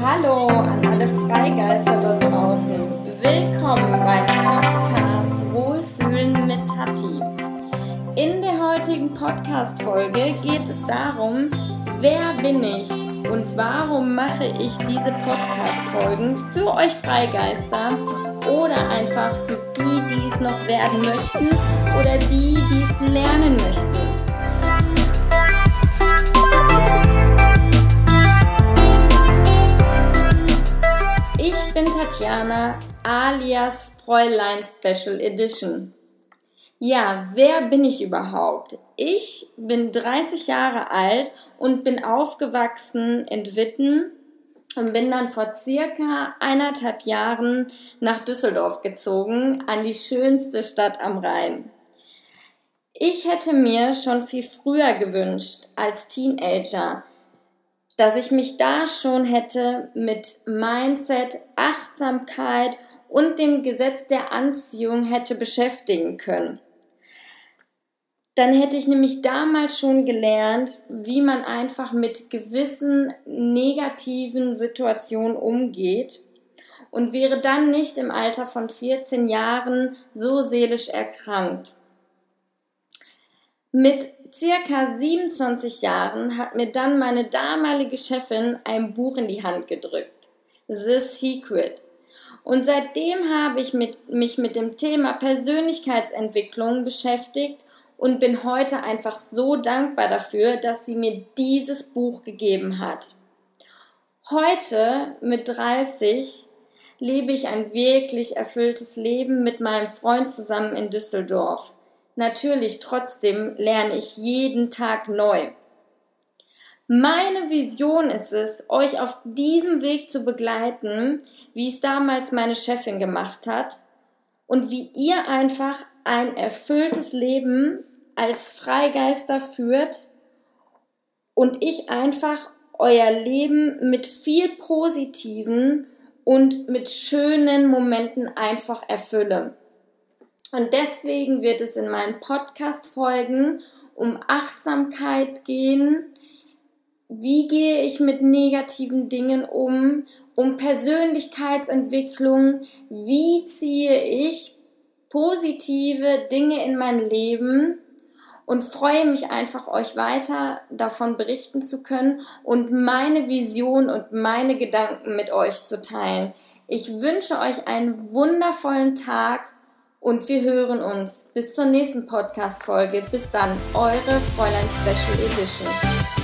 Hallo an alle Freigeister dort draußen. Willkommen beim Podcast Wohlfühlen mit Tati. In der heutigen Podcast-Folge geht es darum, wer bin ich und warum mache ich diese Podcast-Folgen für euch Freigeister oder einfach für die, die es noch werden möchten oder die, die es lernen bin Tatjana alias Fräulein Special Edition. Ja, wer bin ich überhaupt? Ich bin 30 Jahre alt und bin aufgewachsen in Witten und bin dann vor circa eineinhalb Jahren nach Düsseldorf gezogen, an die schönste Stadt am Rhein. Ich hätte mir schon viel früher gewünscht, als Teenager, dass ich mich da schon hätte mit Mindset, Achtsamkeit und dem Gesetz der Anziehung hätte beschäftigen können dann hätte ich nämlich damals schon gelernt, wie man einfach mit gewissen negativen Situationen umgeht und wäre dann nicht im Alter von 14 Jahren so seelisch erkrankt. Mit circa 27 Jahren hat mir dann meine damalige Chefin ein Buch in die Hand gedrückt. The Secret. Und seitdem habe ich mit, mich mit dem Thema Persönlichkeitsentwicklung beschäftigt und bin heute einfach so dankbar dafür, dass sie mir dieses Buch gegeben hat. Heute mit 30 lebe ich ein wirklich erfülltes Leben mit meinem Freund zusammen in Düsseldorf. Natürlich trotzdem lerne ich jeden Tag neu. Meine Vision ist es, euch auf diesem Weg zu begleiten, wie es damals meine Chefin gemacht hat und wie ihr einfach ein erfülltes Leben als Freigeister führt und ich einfach euer Leben mit viel positiven und mit schönen Momenten einfach erfülle. Und deswegen wird es in meinen Podcast-Folgen um Achtsamkeit gehen. Wie gehe ich mit negativen Dingen um? Um Persönlichkeitsentwicklung. Wie ziehe ich positive Dinge in mein Leben? und freue mich einfach, euch weiter davon berichten zu können und meine Vision und meine Gedanken mit euch zu teilen. Ich wünsche euch einen wundervollen Tag und wir hören uns bis zur nächsten Podcast-Folge. Bis dann, eure Fräulein Special Edition.